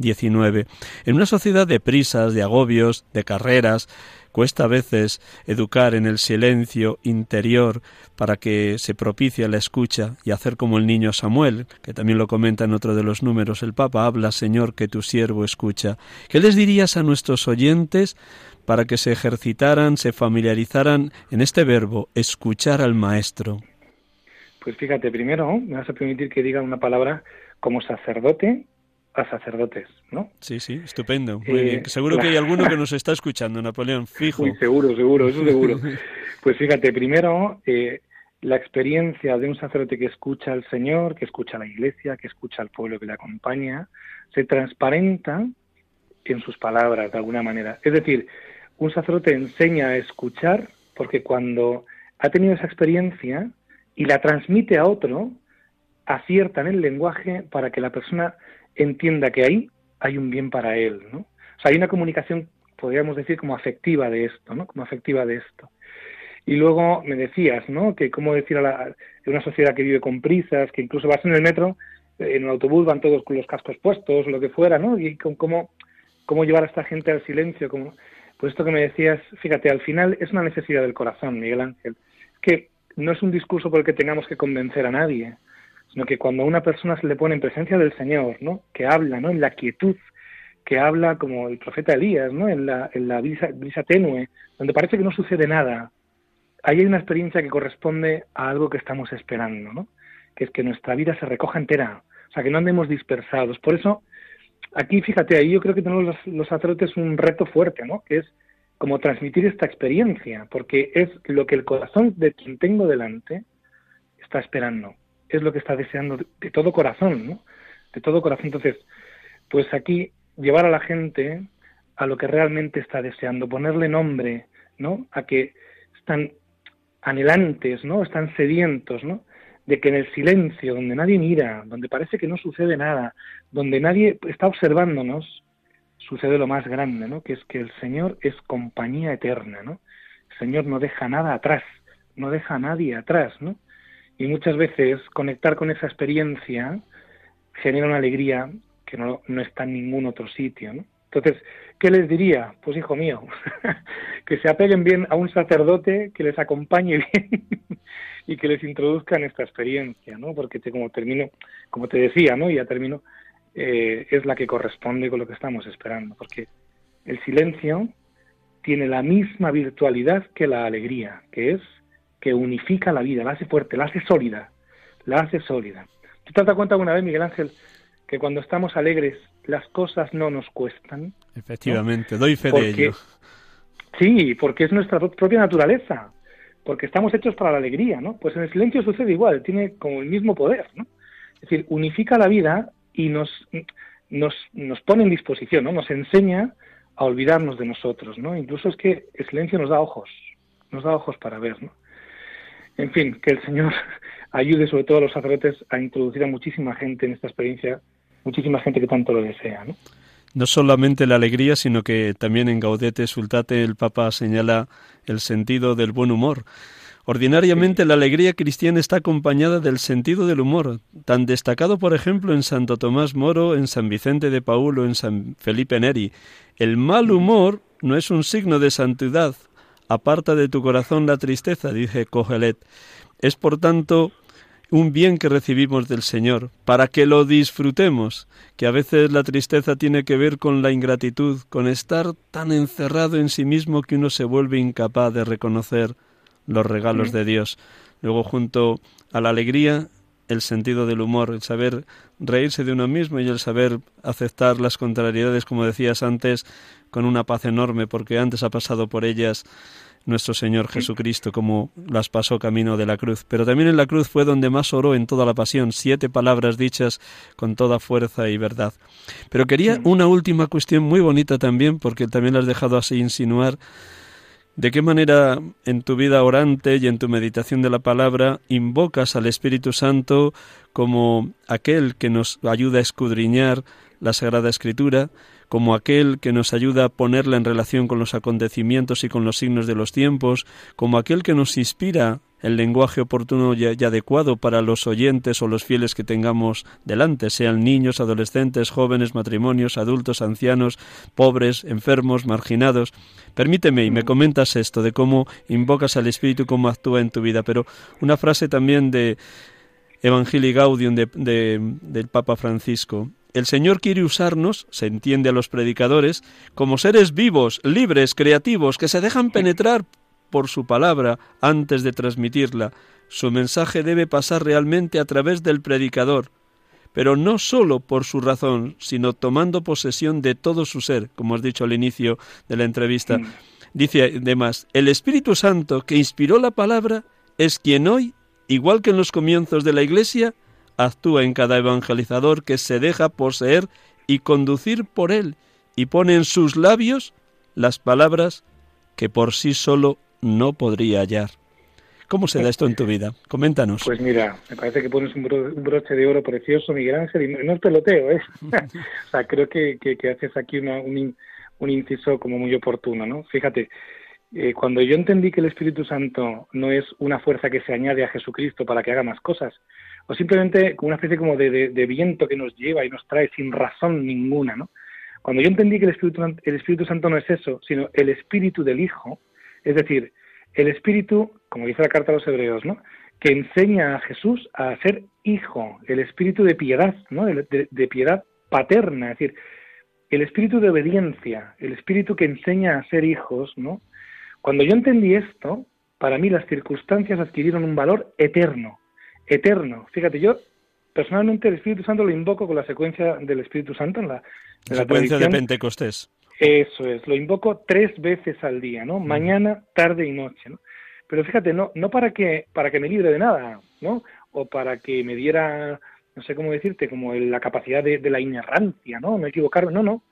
119. En una sociedad de prisas, de agobios, de carreras, Cuesta a veces educar en el silencio interior para que se propicie la escucha y hacer como el niño Samuel, que también lo comenta en otro de los números. El Papa habla, Señor, que tu siervo escucha. ¿Qué les dirías a nuestros oyentes para que se ejercitaran, se familiarizaran en este verbo, escuchar al Maestro? Pues fíjate, primero me vas a permitir que diga una palabra como sacerdote a sacerdotes, ¿no? Sí, sí, estupendo. Muy bien. Eh, seguro que hay alguno que nos está escuchando, Napoleón, fijo. Muy seguro, seguro, eso seguro. pues fíjate, primero, eh, la experiencia de un sacerdote que escucha al Señor, que escucha a la Iglesia, que escucha al pueblo que le acompaña, se transparenta en sus palabras, de alguna manera. Es decir, un sacerdote enseña a escuchar porque cuando ha tenido esa experiencia y la transmite a otro, acierta en el lenguaje para que la persona entienda que ahí hay un bien para él, ¿no? O sea, hay una comunicación, podríamos decir, como afectiva de esto, ¿no? Como afectiva de esto. Y luego me decías, ¿no? Que cómo decir a la, una sociedad que vive con prisas, que incluso vas en el metro, en el autobús van todos con los cascos puestos, lo que fuera, ¿no? Y con cómo, cómo llevar a esta gente al silencio, como, pues esto que me decías, fíjate, al final es una necesidad del corazón, Miguel Ángel, que no es un discurso por el que tengamos que convencer a nadie, sino que cuando a una persona se le pone en presencia del Señor, ¿no? que habla ¿no? en la quietud, que habla como el profeta Elías, ¿no? en la, en la brisa, brisa tenue, donde parece que no sucede nada, ahí hay una experiencia que corresponde a algo que estamos esperando, ¿no? que es que nuestra vida se recoja entera, o sea, que no andemos dispersados. Por eso, aquí, fíjate, ahí yo creo que tenemos los, los sacerdotes un reto fuerte, ¿no? que es como transmitir esta experiencia, porque es lo que el corazón de quien tengo delante está esperando es lo que está deseando de, todo corazón, ¿no? De todo corazón. Entonces, pues aquí llevar a la gente a lo que realmente está deseando, ponerle nombre, ¿no? A que están anhelantes, ¿no? Están sedientos, ¿no? De que en el silencio, donde nadie mira, donde parece que no sucede nada, donde nadie está observándonos, sucede lo más grande, ¿no? Que es que el Señor es compañía eterna, ¿no? El Señor no deja nada atrás, no deja a nadie atrás, ¿no? Y muchas veces conectar con esa experiencia genera una alegría que no, no está en ningún otro sitio. ¿no? Entonces, ¿qué les diría? Pues hijo mío, que se apeguen bien a un sacerdote que les acompañe bien y que les introduzca en esta experiencia, ¿no? Porque como termino, como te decía, ¿no? Ya termino, eh, es la que corresponde con lo que estamos esperando, porque el silencio tiene la misma virtualidad que la alegría, que es que unifica la vida, la hace fuerte, la hace sólida, la hace sólida. ¿Tú te has dado cuenta alguna vez, Miguel Ángel, que cuando estamos alegres las cosas no nos cuestan? Efectivamente, doy fe de ello. Sí, porque es nuestra propia naturaleza, porque estamos hechos para la alegría, ¿no? Pues en el silencio sucede igual, tiene como el mismo poder, ¿no? Es decir, unifica la vida y nos, nos, nos pone en disposición, ¿no? Nos enseña a olvidarnos de nosotros, ¿no? Incluso es que el silencio nos da ojos, nos da ojos para ver, ¿no? En fin, que el Señor ayude sobre todo a los sacerdotes a introducir a muchísima gente en esta experiencia, muchísima gente que tanto lo desea. ¿no? No solamente la alegría, sino que también en Gaudete Sultate el Papa señala el sentido del buen humor. Ordinariamente la alegría cristiana está acompañada del sentido del humor, tan destacado por ejemplo en Santo Tomás Moro, en San Vicente de Paúl o en San Felipe Neri. El mal humor no es un signo de santidad, Aparta de tu corazón la tristeza, dice Cogelet. Es por tanto un bien que recibimos del Señor, para que lo disfrutemos, que a veces la tristeza tiene que ver con la ingratitud, con estar tan encerrado en sí mismo que uno se vuelve incapaz de reconocer los regalos de Dios. Luego, junto a la alegría, el sentido del humor, el saber reírse de uno mismo y el saber aceptar las contrariedades, como decías antes, con una paz enorme, porque antes ha pasado por ellas nuestro Señor Jesucristo, como las pasó camino de la cruz. Pero también en la cruz fue donde más oró en toda la pasión, siete palabras dichas con toda fuerza y verdad. Pero quería una última cuestión muy bonita también, porque también la has dejado así insinuar. ¿De qué manera en tu vida orante y en tu meditación de la palabra invocas al Espíritu Santo como aquel que nos ayuda a escudriñar la Sagrada Escritura, como aquel que nos ayuda a ponerla en relación con los acontecimientos y con los signos de los tiempos, como aquel que nos inspira el lenguaje oportuno y adecuado para los oyentes o los fieles que tengamos delante, sean niños, adolescentes, jóvenes, matrimonios, adultos, ancianos, pobres, enfermos, marginados. Permíteme y me comentas esto de cómo invocas al Espíritu, cómo actúa en tu vida, pero una frase también de Evangelii Gaudium del Papa Francisco. El Señor quiere usarnos, se entiende a los predicadores, como seres vivos, libres, creativos, que se dejan penetrar por su palabra antes de transmitirla. Su mensaje debe pasar realmente a través del predicador, pero no sólo por su razón, sino tomando posesión de todo su ser, como has dicho al inicio de la entrevista. Mm. Dice además, el Espíritu Santo que inspiró la palabra es quien hoy, igual que en los comienzos de la Iglesia, actúa en cada evangelizador que se deja poseer y conducir por él y pone en sus labios las palabras que por sí solo no podría hallar. ¿Cómo se da esto en tu vida? Coméntanos. Pues mira, me parece que pones un, broche de oro precioso, Miguel Ángel, y no es peloteo, ¿eh? o sea, creo que, haces aquí un, un, inciso como muy oportuno, ¿no? Fíjate, eh, cuando yo entendí que el Espíritu Santo no es una fuerza que se añade a Jesucristo para que haga más cosas, o simplemente como una especie como de, de viento que nos lleva y nos trae sin razón ninguna, ¿no? Cuando yo entendí que el Espíritu, el Espíritu Santo no es eso, sino el Espíritu del Hijo, es decir, el Espíritu, como dice la carta a los Hebreos, ¿no? que enseña a Jesús a ser hijo, el espíritu de piedad, ¿no? de, piedad paterna, es decir, el espíritu de obediencia, el espíritu que enseña a ser hijos, ¿no? Cuando yo entendí esto, para mí las circunstancias adquirieron un valor eterno, eterno. Fíjate, yo personalmente el Espíritu Santo lo invoco con la secuencia del Espíritu Santo en la, la secuencia de Pentecostés. Eso es, lo invoco tres veces al día, ¿no? Mañana, tarde y noche, ¿no? Pero fíjate, no, no para que, para que me libre de nada, ¿no? O para que me diera, no sé cómo decirte, como la capacidad de, de la inerrancia, ¿no? No equivocarme, no, no,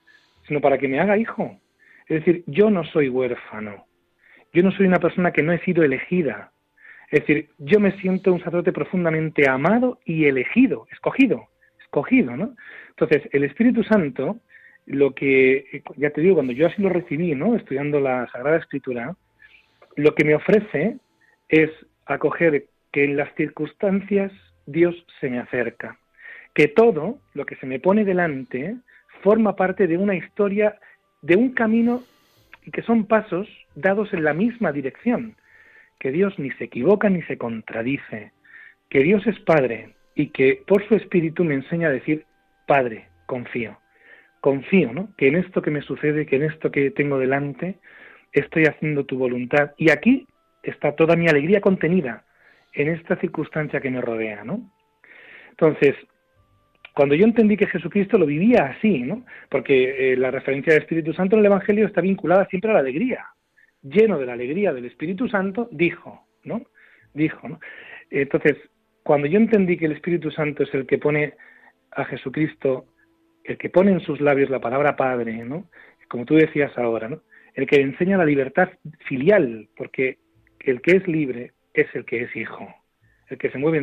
sino para que me haga hijo. Es decir, yo no soy huérfano, yo no soy una persona que no he sido elegida. Es decir, yo me siento un sacerdote profundamente amado y elegido, escogido, escogido, ¿no? Entonces, el Espíritu Santo, lo que, ya te digo, cuando yo así lo recibí, ¿no? Estudiando la Sagrada Escritura, lo que me ofrece es acoger que en las circunstancias Dios se me acerca, que todo lo que se me pone delante forma parte de una historia, de un camino y que son pasos dados en la misma dirección, que Dios ni se equivoca ni se contradice, que Dios es Padre y que por su Espíritu me enseña a decir Padre, confío. Confío, ¿no? Que en esto que me sucede, que en esto que tengo delante, estoy haciendo tu voluntad. Y aquí está toda mi alegría contenida en esta circunstancia que me rodea, ¿no? Entonces, cuando yo entendí que Jesucristo lo vivía así, ¿no? Porque eh, la referencia del Espíritu Santo en el Evangelio está vinculada siempre a la alegría. Lleno de la alegría del Espíritu Santo, dijo, ¿no? Dijo, ¿no? Entonces, cuando yo entendí que el Espíritu Santo es el que pone a Jesucristo, el que pone en sus labios la palabra Padre, ¿no? Como tú decías ahora, ¿no? El que enseña la libertad filial, porque el que es libre es el que es hijo, el que se mueve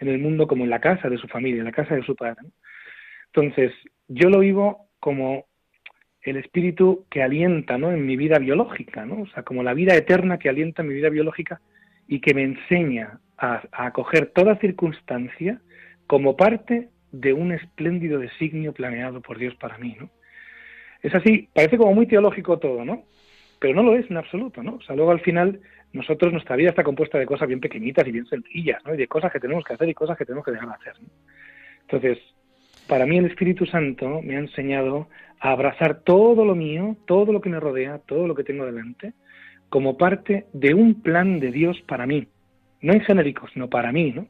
en, el mundo como en la casa de su familia, en la casa de su padre. Entonces, yo lo vivo como el espíritu que alienta, ¿no? En mi vida biológica, ¿no? O sea, como la vida eterna que alienta mi vida biológica y que me enseña a, a acoger toda circunstancia como parte de un espléndido designio planeado por Dios para mí, ¿no? Es así, parece como muy teológico todo, ¿no? Pero no lo es en absoluto, ¿no? O sea, luego al final nosotros, nuestra vida está compuesta de cosas bien pequeñitas y bien sencillas, ¿no? Y de cosas que tenemos que hacer y cosas que tenemos que dejar de hacer. Entonces, para mí el Espíritu Santo me ha enseñado a abrazar todo lo mío, todo lo que me rodea, todo lo que tengo delante, como parte de un plan de Dios para mí. No en genérico, sino para mí, ¿no?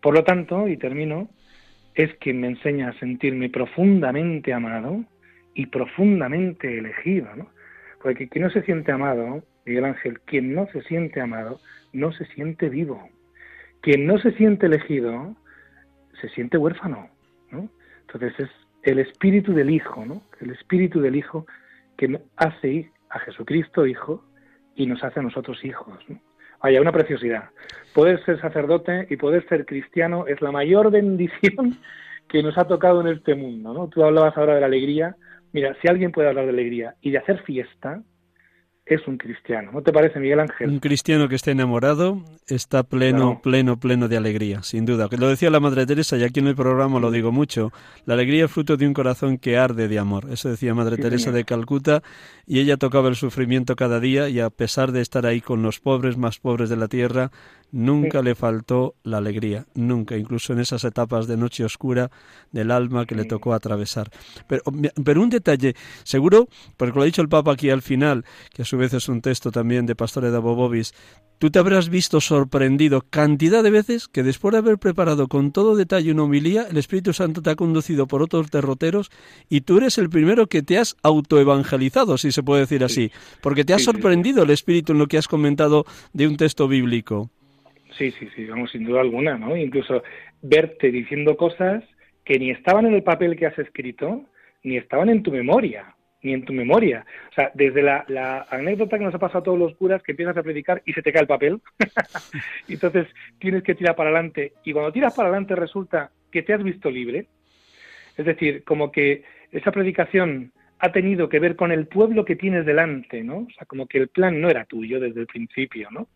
Por lo tanto, y termino, es quien me enseña a sentirme profundamente amado y profundamente elegido, ¿no? Porque quien no se siente amado, Miguel Ángel, quien no se siente amado, no se siente vivo. Quien no se siente elegido, se siente huérfano, ¿no? Entonces es el espíritu del Hijo, ¿no? El espíritu del Hijo que hace a Jesucristo Hijo y nos hace a nosotros hijos. Vaya, una preciosidad. Poder ser sacerdote y poder ser cristiano es la mayor bendición que nos ha tocado en este mundo. Tú hablabas ahora de la alegría. Mira, si alguien puede hablar de alegría y de hacer fiesta, es un cristiano. ¿No te parece, Miguel Ángel? Un cristiano que esté enamorado está pleno, pleno, pleno de alegría, sin duda. Lo decía la Madre Teresa, y aquí en el programa lo digo mucho. La alegría es fruto de un corazón que arde de amor. Eso decía Madre Teresa de Calcuta, y ella tocaba el sufrimiento cada día, y a pesar de estar ahí con los pobres más pobres de la tierra, nunca le faltó la alegría, nunca, incluso en esas etapas de noche oscura del alma que le tocó atravesar. Pero, pero un detalle, seguro, porque lo ha dicho el Papa aquí al final, que a su vez es un texto también de Pastore de Bobobis, tú te habrás visto sorprendido cantidad de veces que después de haber preparado con todo detalle una homilía, el Espíritu Santo te ha conducido por otros derroteros y tú eres el primero que te has autoevangelizado, si se puede decir así, porque te ha sorprendido el Espíritu en lo que has comentado de un texto bíblico. Sí, sí, sí, vamos, sin duda alguna, ¿no? Incluso verte diciendo cosas que ni estaban en el papel que has escrito, ni estaban en tu memoria ni en tu memoria. O sea, desde la, anécdota que nos ha pasado a todos los curas que empiezas a predicar y se te cae el papel, entonces tienes que tirar para adelante, y cuando tiras para adelante resulta que te has visto libre, es decir, como que esa predicación ha tenido que ver con el pueblo que tienes delante, ¿no? O sea, como que el plan no era tuyo desde el principio, ¿no?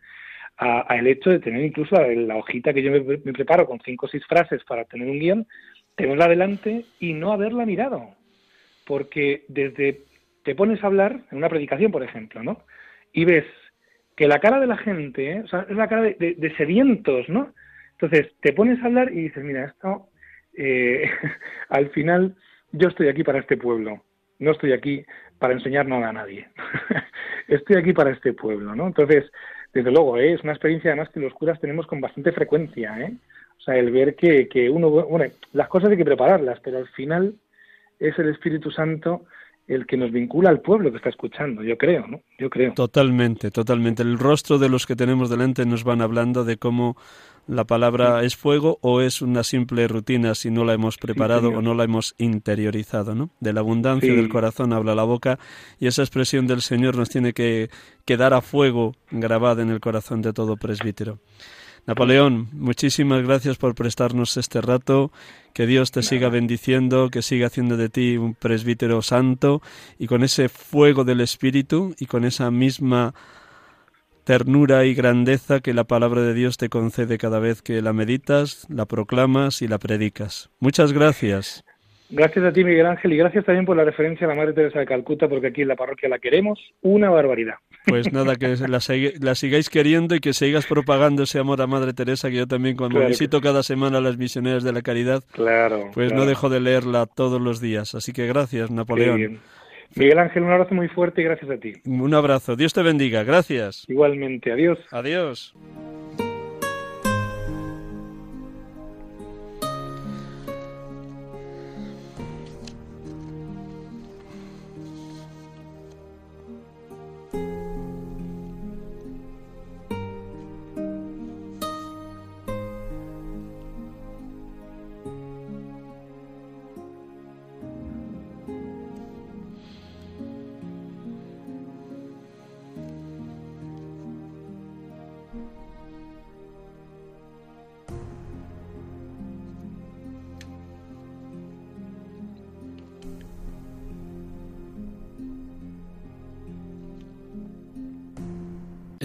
A, el hecho de tener incluso la, hojita que yo me, preparo con cinco o seis frases para tener un guion, tenerla delante y no haberla mirado porque desde te pones a hablar en una predicación, por ejemplo, ¿no? Y ves que la cara de la gente, ¿eh? o sea, es la cara de, sedientos, ¿no? Entonces te pones a hablar y dices, mira, esto, eh, al final yo estoy aquí para este pueblo, no estoy aquí para enseñar nada a nadie, estoy aquí para este pueblo, ¿no? Entonces, desde luego, ¿eh? es una experiencia además que los curas tenemos con bastante frecuencia, ¿eh? O sea, el ver que, que uno, bueno, las cosas hay que prepararlas, pero al final es el Espíritu Santo el que nos vincula al pueblo que está escuchando, yo creo, ¿no? Yo creo. Totalmente, totalmente. El rostro de los que tenemos delante nos van hablando de cómo la palabra es fuego o es una simple rutina si no la hemos preparado o no la hemos interiorizado, ¿no? De la abundancia del corazón habla la boca y esa expresión del Señor nos tiene que quedar a fuego grabada en el corazón de todo presbítero. Napoleón, muchísimas gracias por prestarnos este rato. Que Dios te siga bendiciendo, que siga haciendo de ti un presbítero santo y con ese fuego del Espíritu y con esa misma ternura y grandeza que la palabra de Dios te concede cada vez que la meditas, la proclamas y la predicas. Muchas gracias. Gracias a ti, Miguel Ángel, y gracias también por la referencia a la Madre Teresa de Calcuta, porque aquí en la parroquia la queremos, una barbaridad. Pues nada, que la, sigáis queriendo y que sigas propagando ese amor a Madre Teresa, que yo también cuando visito cada semana a las misioneras de la caridad, claro, pues no dejo de leerla todos los días. Así que gracias, Napoleón. Miguel Ángel, un abrazo muy fuerte y gracias a ti. Un abrazo. Dios te bendiga. Gracias. Igualmente. Adiós. Adiós.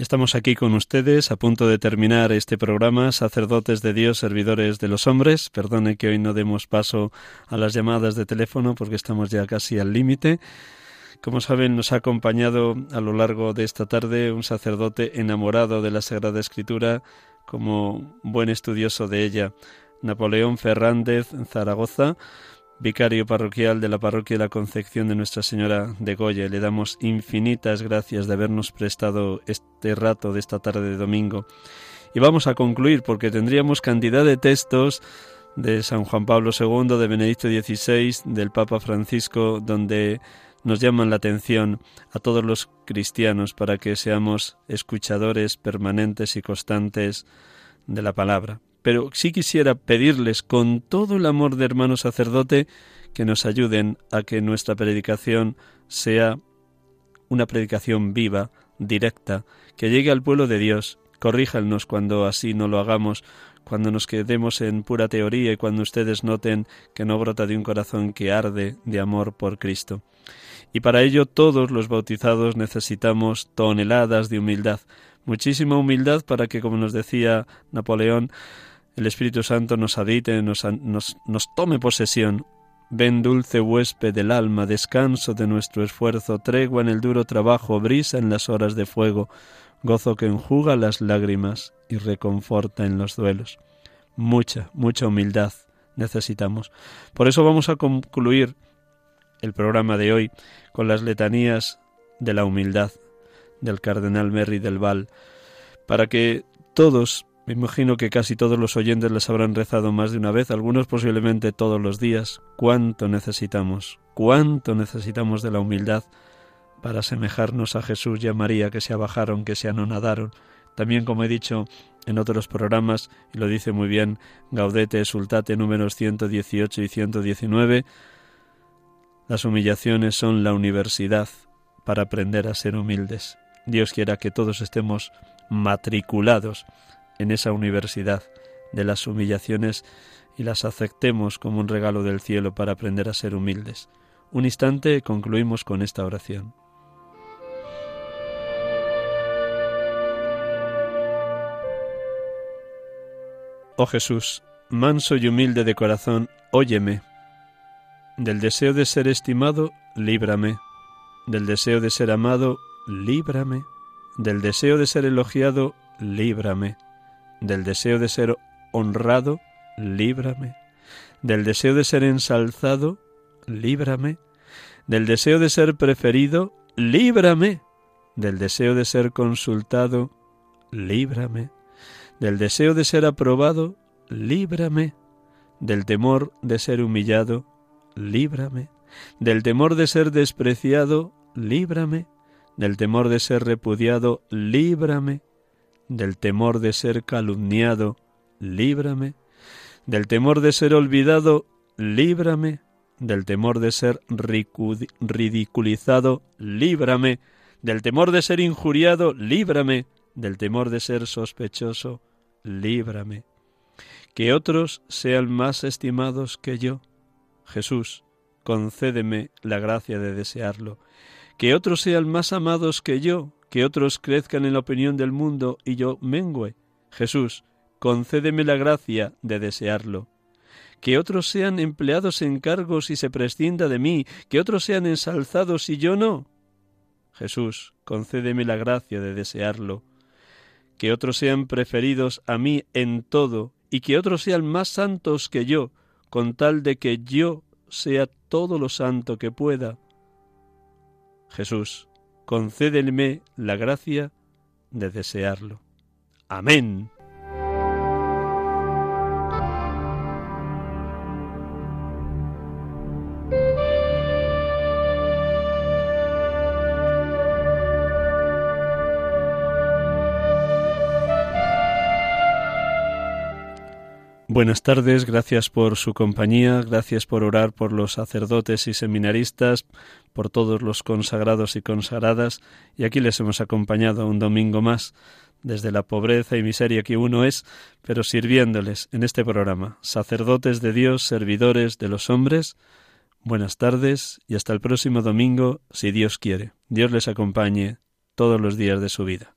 Estamos aquí con ustedes a punto de terminar este programa, sacerdotes de Dios, servidores de los hombres. Perdone que hoy no demos paso a las llamadas de teléfono porque estamos ya casi al límite. Como saben, nos ha acompañado a lo largo de esta tarde un sacerdote enamorado de la Sagrada Escritura como buen estudioso de ella, Napoleón Fernández Zaragoza, vicario parroquial de la parroquia de la Concepción de Nuestra Señora de Goya. Le damos infinitas gracias de habernos prestado este rato de esta tarde de domingo. Y vamos a concluir porque tendríamos cantidad de textos de San Juan Pablo II, de Benedicto XVI, del Papa Francisco, donde nos llaman la atención a todos los cristianos para que seamos escuchadores permanentes y constantes de la palabra pero sí quisiera pedirles con todo el amor de hermano sacerdote que nos ayuden a que nuestra predicación sea una predicación viva, directa, que llegue al pueblo de Dios. Corríjanos cuando así no lo hagamos, cuando nos quedemos en pura teoría y cuando ustedes noten que no brota de un corazón que arde de amor por Cristo. Y para ello todos los bautizados necesitamos toneladas de humildad, muchísima humildad para que, como nos decía Napoleón, el Espíritu Santo nos nos, nos, nos tome posesión. Ven dulce huésped del alma, descanso de nuestro esfuerzo, tregua en el duro trabajo, brisa en las horas de fuego, gozo que enjuga las lágrimas y reconforta en los duelos. Mucha, mucha humildad necesitamos. Por eso vamos a concluir el programa de hoy con las letanías de la humildad del cardenal Merry del Val, para que todos, me imagino que casi todos los oyentes les habrán rezado más de una vez, algunos posiblemente todos los días, cuánto necesitamos, cuánto necesitamos de la humildad para asemejarnos a Jesús y a María que se abajaron, que se anonadaron. También, como he dicho en otros programas, y lo dice muy bien Gaudete Sultate números 118 y 119, las humillaciones son la universidad para aprender a ser humildes. Dios quiera que todos estemos matriculados en esa universidad de las humillaciones y las aceptemos como un regalo del cielo para aprender a ser humildes. Un instante concluimos con esta oración. Oh Jesús, manso y humilde de corazón, óyeme. Del deseo de ser estimado, líbrame. Del deseo de ser amado, líbrame. Del deseo de ser elogiado, líbrame. Del deseo de ser honrado, líbrame. Del deseo de ser ensalzado, líbrame. Del deseo de ser preferido, líbrame. Del deseo de ser consultado, líbrame del deseo de ser aprobado, líbrame. Del temor de ser humillado, líbrame. Del temor de ser despreciado, líbrame. Del temor de ser repudiado, líbrame. Del temor de ser calumniado, líbrame. Del temor de ser olvidado, líbrame. Del temor de ser ridiculizado, líbrame. Del temor de ser injuriado, líbrame del temor de ser sospechoso, líbrame. Que otros sean más estimados que yo. Jesús, concédeme la gracia de desearlo. Que otros sean más amados que yo, que otros crezcan en la opinión del mundo y yo mengüe. Jesús, concédeme la gracia de desearlo. Que otros sean empleados en cargos y se prescinda de mí, que otros sean ensalzados y yo no. Jesús, concédeme la gracia de desearlo que otros sean preferidos a mí en todo, y que otros sean más santos que yo, con tal de que yo sea todo lo santo que pueda. Jesús, concédeme la gracia de desearlo. Amén. Buenas tardes, gracias por su compañía, gracias por orar por los sacerdotes y seminaristas, por todos los consagrados y consagradas, y aquí les hemos acompañado un domingo más, desde la pobreza y miseria que uno es, pero sirviéndoles en este programa, sacerdotes de Dios, servidores de los hombres. Buenas tardes y hasta el próximo domingo, si Dios quiere. Dios les acompañe todos los días de su vida.